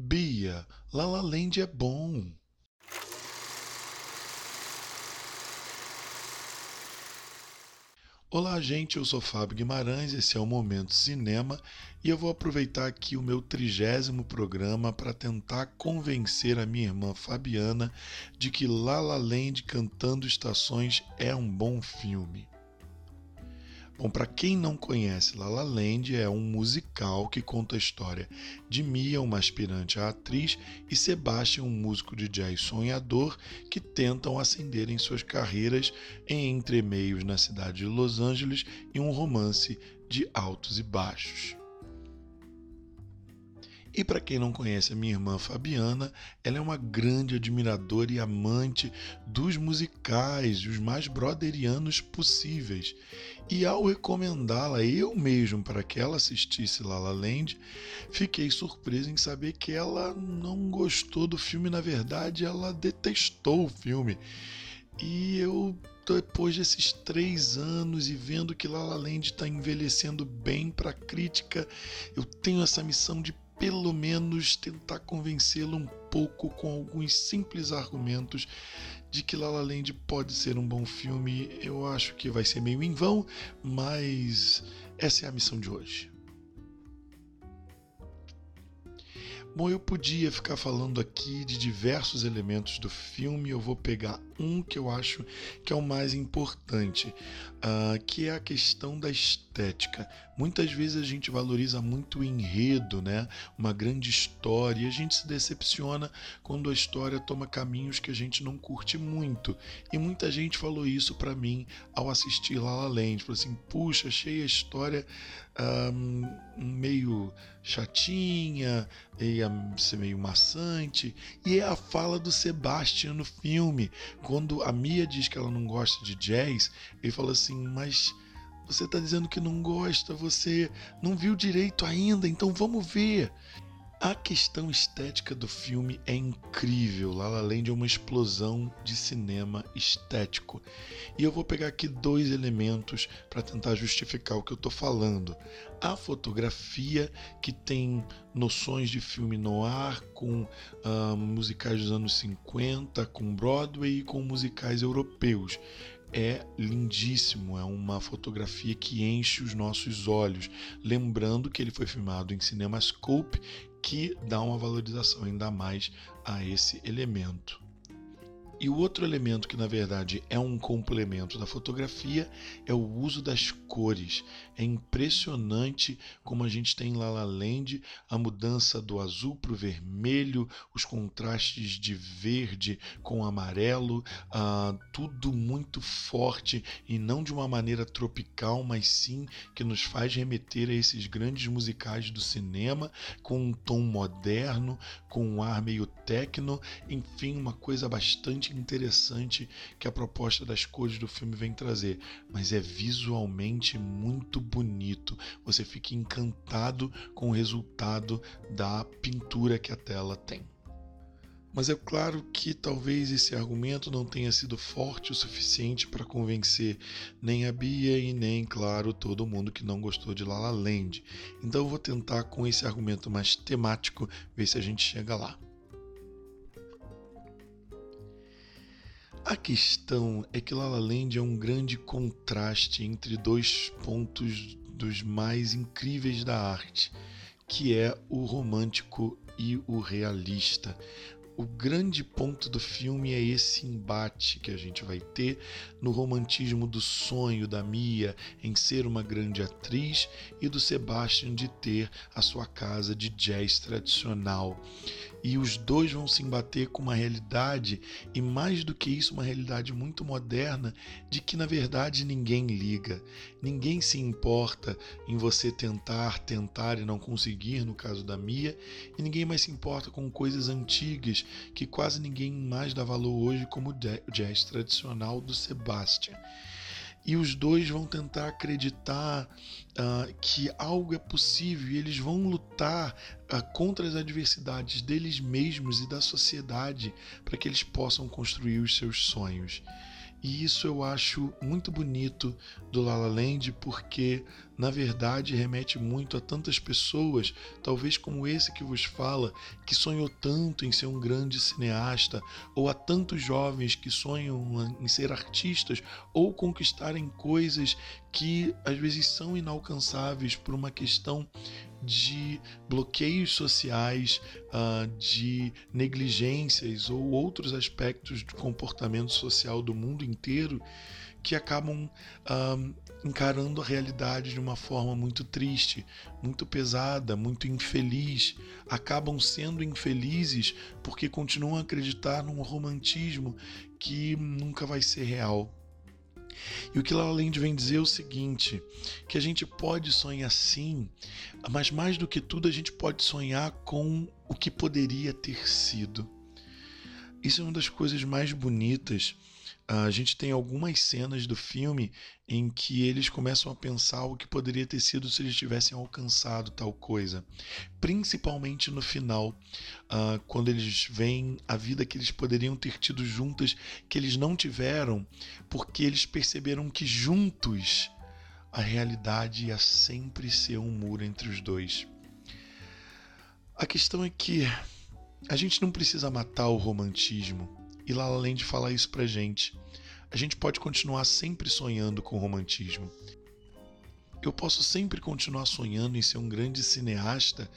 Bia, La La Land é bom. Olá, gente. Eu sou Fábio Guimarães. Esse é o Momento Cinema e eu vou aproveitar aqui o meu trigésimo programa para tentar convencer a minha irmã Fabiana de que La La Land Cantando Estações é um bom filme. Bom, para quem não conhece, La La Land é um musical que conta a história de Mia, uma aspirante à atriz, e Sebastian, um músico de jazz sonhador, que tentam ascender em suas carreiras em entremeios na cidade de Los Angeles e um romance de altos e baixos. E para quem não conhece a minha irmã Fabiana, ela é uma grande admiradora e amante dos musicais, os mais broderianos possíveis. E ao recomendá-la eu mesmo para que ela assistisse La La Land, fiquei surpreso em saber que ela não gostou do filme, na verdade, ela detestou o filme. E eu depois desses três anos e vendo que La La Land está envelhecendo bem para a crítica, eu tenho essa missão de pelo menos tentar convencê-lo um pouco com alguns simples argumentos de que La La Land pode ser um bom filme. Eu acho que vai ser meio em vão, mas essa é a missão de hoje. Bom, eu podia ficar falando aqui de diversos elementos do filme, eu vou pegar um que eu acho que é o mais importante, uh, que é a questão da estética. Muitas vezes a gente valoriza muito o enredo, né? uma grande história, e a gente se decepciona quando a história toma caminhos que a gente não curte muito. E muita gente falou isso para mim ao assistir La La Land, falou assim, puxa, achei a história um, meio chatinha, ia ser meio maçante, e é a fala do Sebastian no filme, quando a Mia diz que ela não gosta de jazz, ele fala assim, mas você está dizendo que não gosta, você não viu direito ainda, então vamos ver. A questão estética do filme é incrível. La La Land é uma explosão de cinema estético. E eu vou pegar aqui dois elementos para tentar justificar o que eu estou falando. A fotografia, que tem noções de filme noir, com uh, musicais dos anos 50, com Broadway e com musicais europeus é lindíssimo, é uma fotografia que enche os nossos olhos. Lembrando que ele foi filmado em CinemaScope, que dá uma valorização ainda mais a esse elemento. E o outro elemento que na verdade é um complemento da fotografia é o uso das cores. É impressionante como a gente tem em La La Land a mudança do azul para o vermelho, os contrastes de verde com amarelo, ah, tudo muito forte e não de uma maneira tropical, mas sim que nos faz remeter a esses grandes musicais do cinema com um tom moderno, com um ar meio techno, enfim, uma coisa bastante interessante que a proposta das cores do filme vem trazer, mas é visualmente muito bonito. Você fica encantado com o resultado da pintura que a tela tem. Mas é claro que talvez esse argumento não tenha sido forte o suficiente para convencer nem a Bia e nem, claro, todo mundo que não gostou de La La Land. Então eu vou tentar com esse argumento mais temático ver se a gente chega lá. A questão é que La La Land é um grande contraste entre dois pontos dos mais incríveis da arte, que é o romântico e o realista o grande ponto do filme é esse embate que a gente vai ter no romantismo do sonho da Mia em ser uma grande atriz e do Sebastian de ter a sua casa de jazz tradicional. E os dois vão se embater com uma realidade, e mais do que isso, uma realidade muito moderna, de que na verdade ninguém liga, ninguém se importa em você tentar, tentar e não conseguir, no caso da Mia, e ninguém mais se importa com coisas antigas que quase ninguém mais dá valor hoje, como o jazz tradicional do Sebastian. E os dois vão tentar acreditar uh, que algo é possível e eles vão lutar uh, contra as adversidades deles mesmos e da sociedade para que eles possam construir os seus sonhos. E isso eu acho muito bonito do La La Land porque, na verdade, remete muito a tantas pessoas, talvez como esse que vos fala, que sonhou tanto em ser um grande cineasta, ou a tantos jovens que sonham em ser artistas ou conquistarem coisas que às vezes são inalcançáveis por uma questão de bloqueios sociais, uh, de negligências ou outros aspectos do comportamento social do mundo inteiro que acabam uh, encarando a realidade de uma forma muito triste, muito pesada, muito infeliz. Acabam sendo infelizes porque continuam a acreditar num romantismo que nunca vai ser real. E o que La Land vem dizer é o seguinte, que a gente pode sonhar sim, mas mais do que tudo a gente pode sonhar com o que poderia ter sido. Isso é uma das coisas mais bonitas a gente tem algumas cenas do filme em que eles começam a pensar o que poderia ter sido se eles tivessem alcançado tal coisa. Principalmente no final, uh, quando eles veem a vida que eles poderiam ter tido juntas, que eles não tiveram, porque eles perceberam que juntos a realidade ia sempre ser um muro entre os dois. A questão é que a gente não precisa matar o romantismo e lá além de falar isso pra gente. A gente pode continuar sempre sonhando com o romantismo. Eu posso sempre continuar sonhando em ser um grande cineasta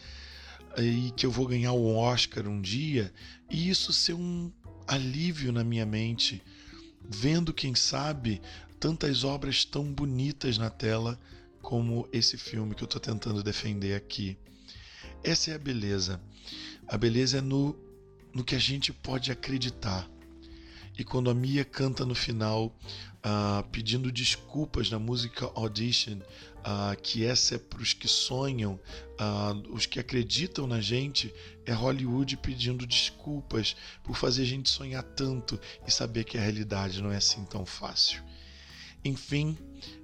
e que eu vou ganhar o Oscar um dia e isso ser um alívio na minha mente, vendo, quem sabe, tantas obras tão bonitas na tela como esse filme que eu estou tentando defender aqui. Essa é a beleza. A beleza é no, no que a gente pode acreditar. E quando a Mia canta no final, uh, pedindo desculpas na música Audition, uh, que essa é para os que sonham, uh, os que acreditam na gente, é Hollywood pedindo desculpas por fazer a gente sonhar tanto e saber que a realidade não é assim tão fácil. Enfim,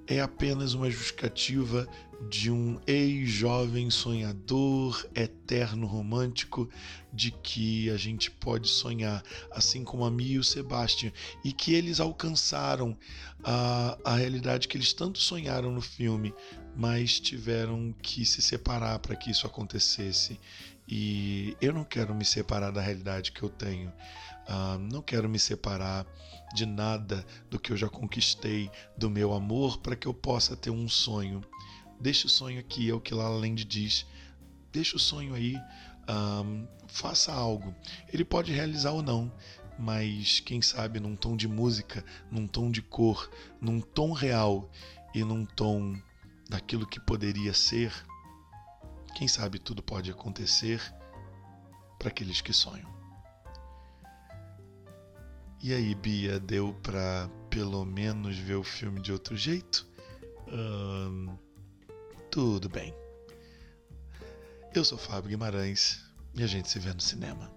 é apenas uma justificativa de um ex-jovem sonhador, eterno romântico, de que a gente pode sonhar, assim como a Mia e o Sebastian, e que eles alcançaram a, a realidade que eles tanto sonharam no filme, mas tiveram que se separar para que isso acontecesse. E eu não quero me separar da realidade que eu tenho. Uh, não quero me separar de nada do que eu já conquistei, do meu amor, para que eu possa ter um sonho. Deixa o sonho aqui, é o que La Land diz. Deixa o sonho aí, um, faça algo. Ele pode realizar ou não, mas quem sabe num tom de música, num tom de cor, num tom real e num tom daquilo que poderia ser, quem sabe tudo pode acontecer para aqueles que sonham. E aí, Bia, deu pra pelo menos ver o filme de outro jeito? Tudo bem. Eu sou Fábio Guimarães e a gente se vê no cinema.